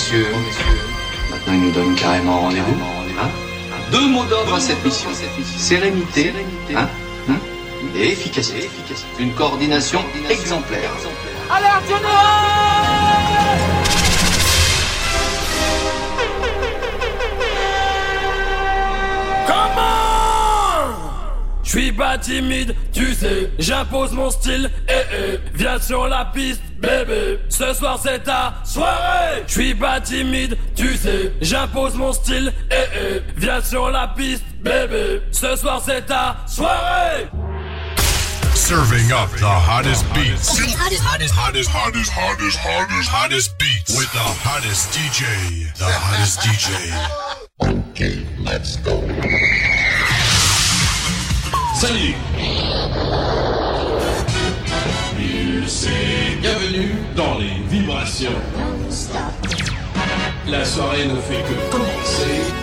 messieurs, maintenant il nous donne carrément rendez-vous. Hein Deux mots d'ordre à cette mission. Sérénité hein Hein et efficacité. Une coordination exemplaire. Alerte générale Comment? Je suis pas timide, tu sais, j'impose mon style, eh eh, viens sur la piste, bébé. Ce soir c'est ta soirée. Je suis pas timide, tu sais, j'impose mon style, eh eh, viens sur la piste, bébé. Ce soir c'est ta soirée. Serving up the hottest beats. hottest, hottest, hottest, hottest, hottest, hottest, hottest beats. With the hottest DJ. The hottest DJ. Okay, let's go. Salut Bienvenue dans les vibrations. La soirée ne fait que commencer.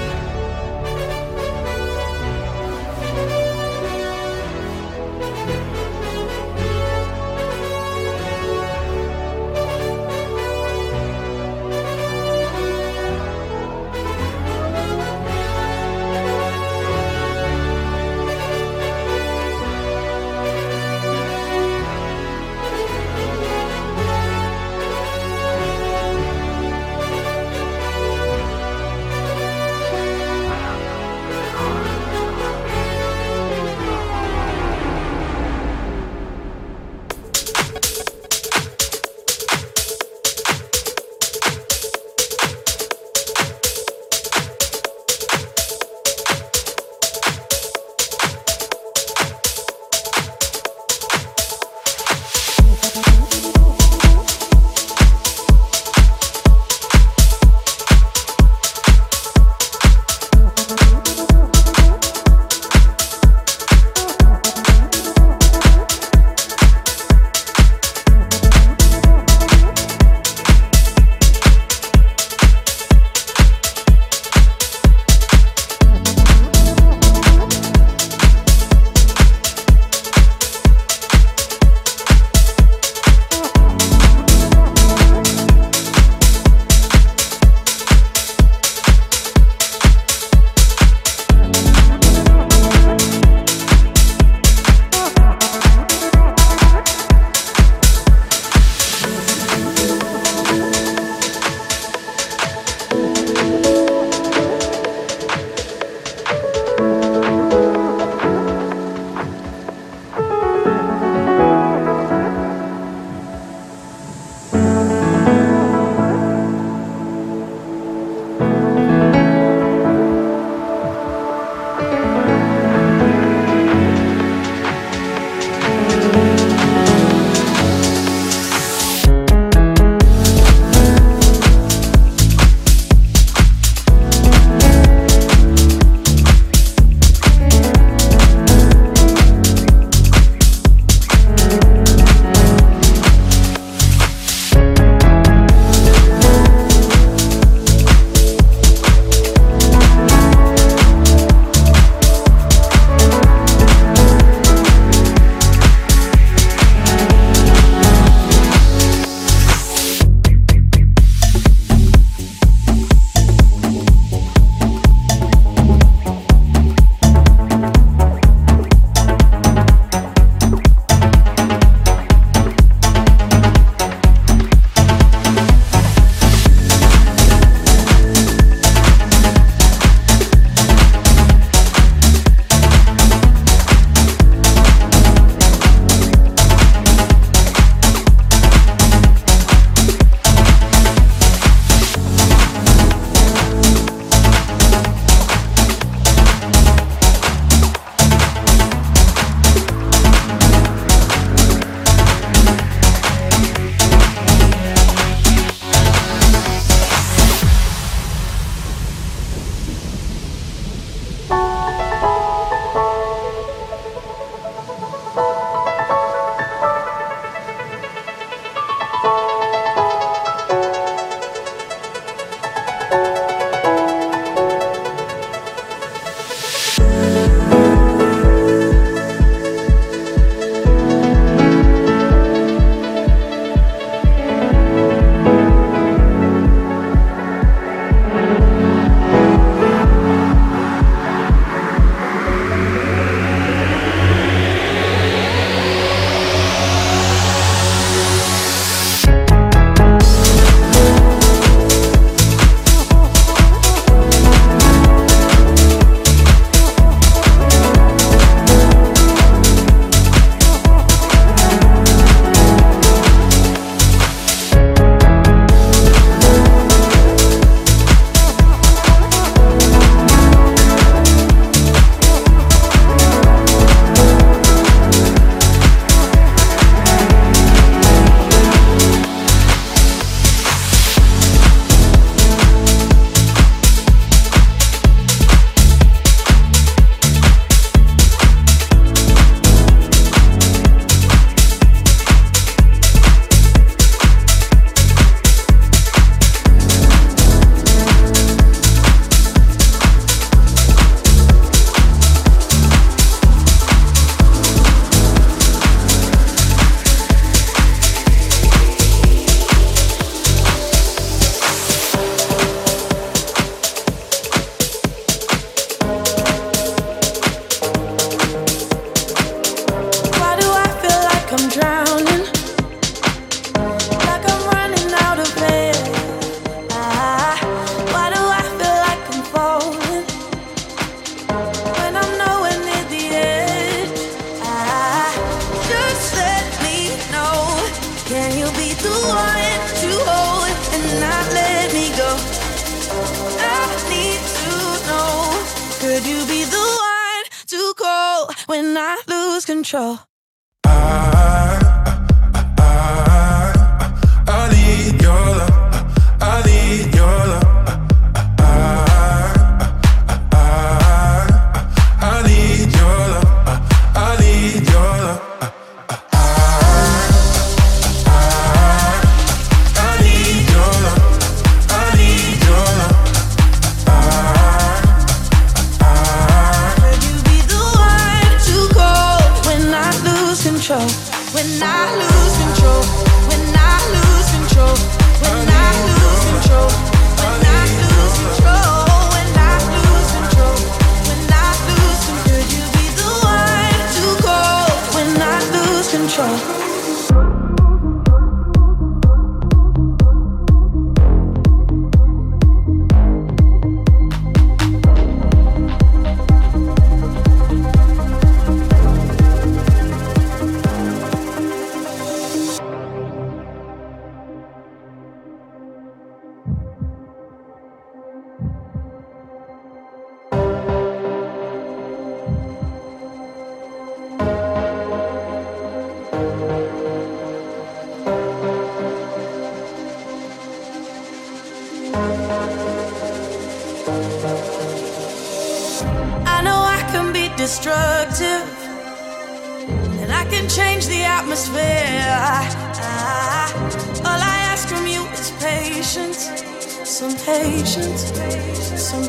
night.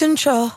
control.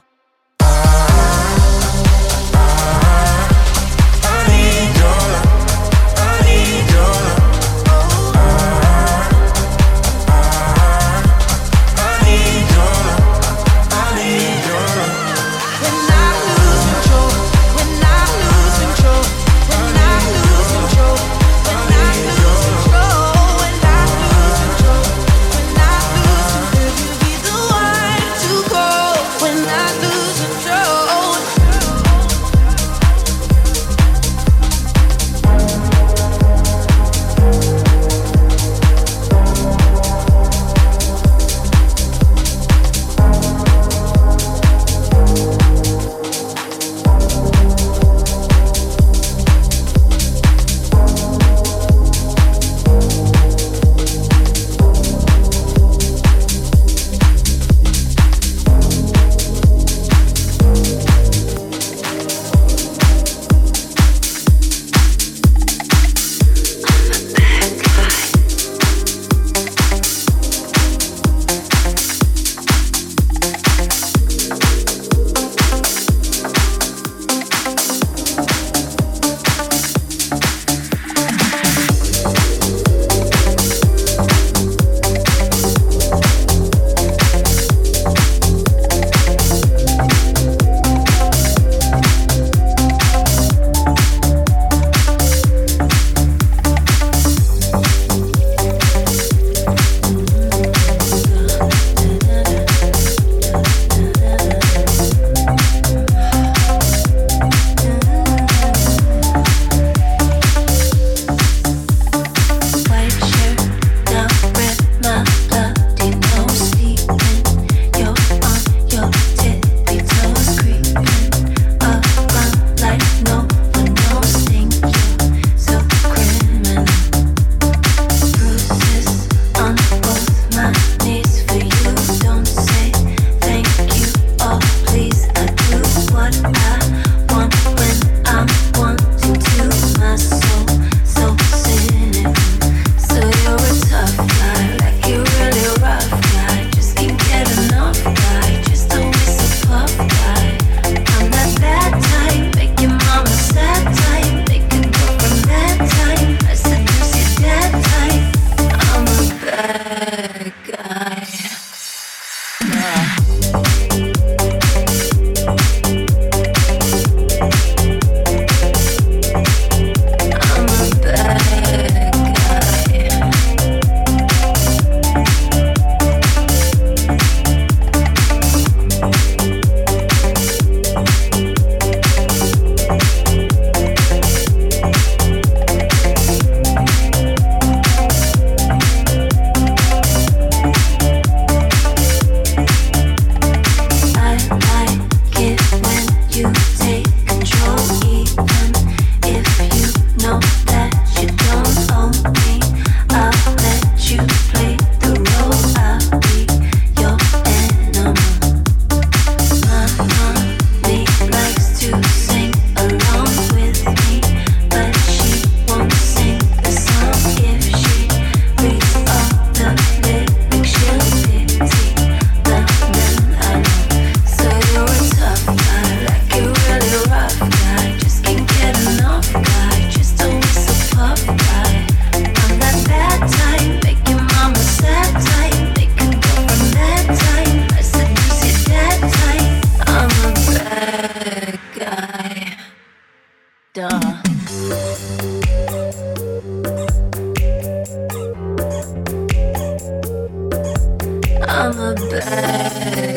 Bye.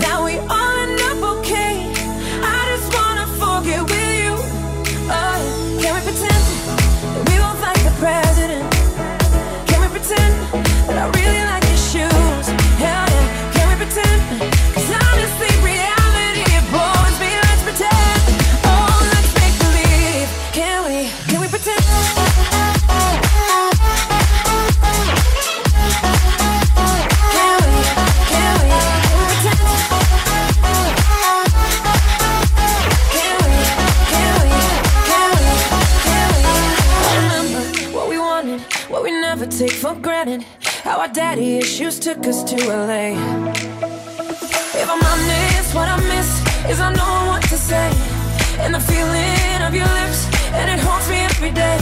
now we are. took us to LA. If I'm honest, what I miss is I know what to say. And the feeling of your lips, and it haunts me every day.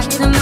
pocket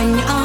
день. А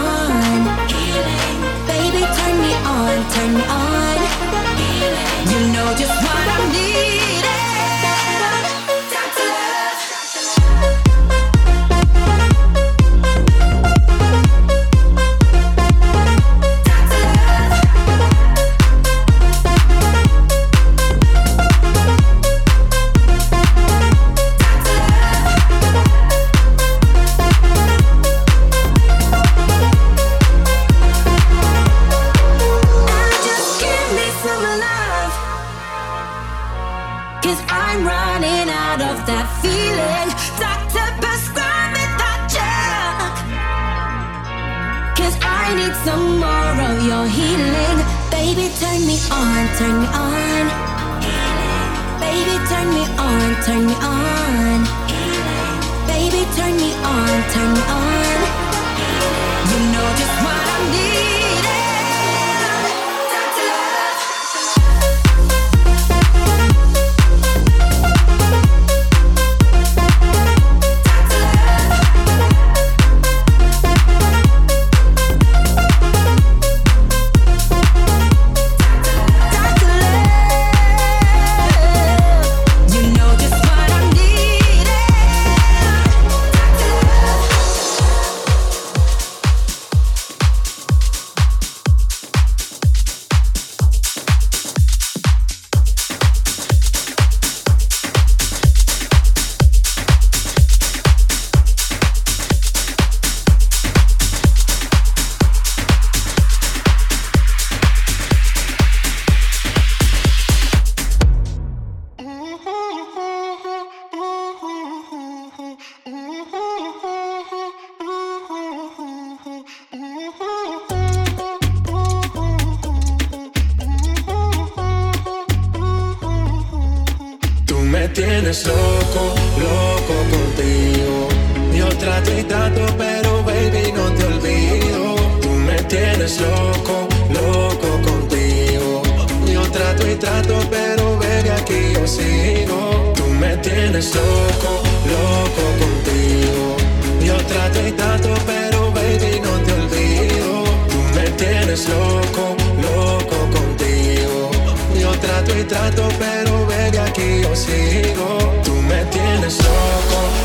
tienes loco, loco contigo. Yo trato y trato, pero baby aquí yo sigo. Tú me tienes loco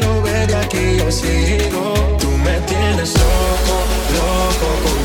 aquí yo sigo. Tú me tienes loco, loco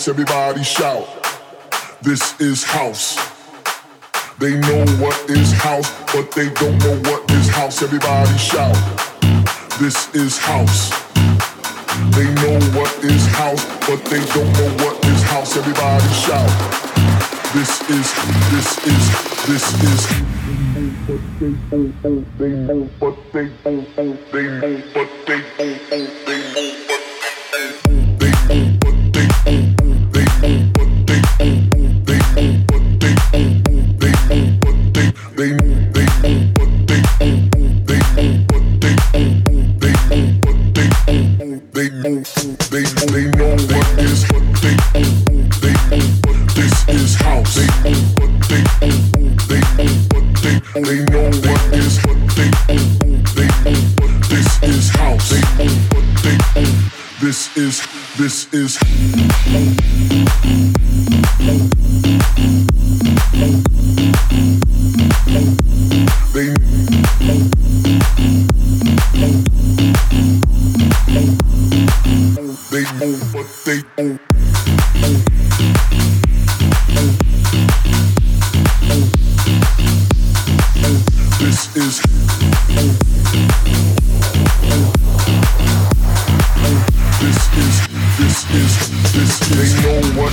house, everybody shout. This is house. They know what is house, but they don't know what is house. Everybody shout. This is house. They know what is house, but they don't know what is house. Everybody shout. This is, this is, this is. They know, they, they know, they, they know, they, they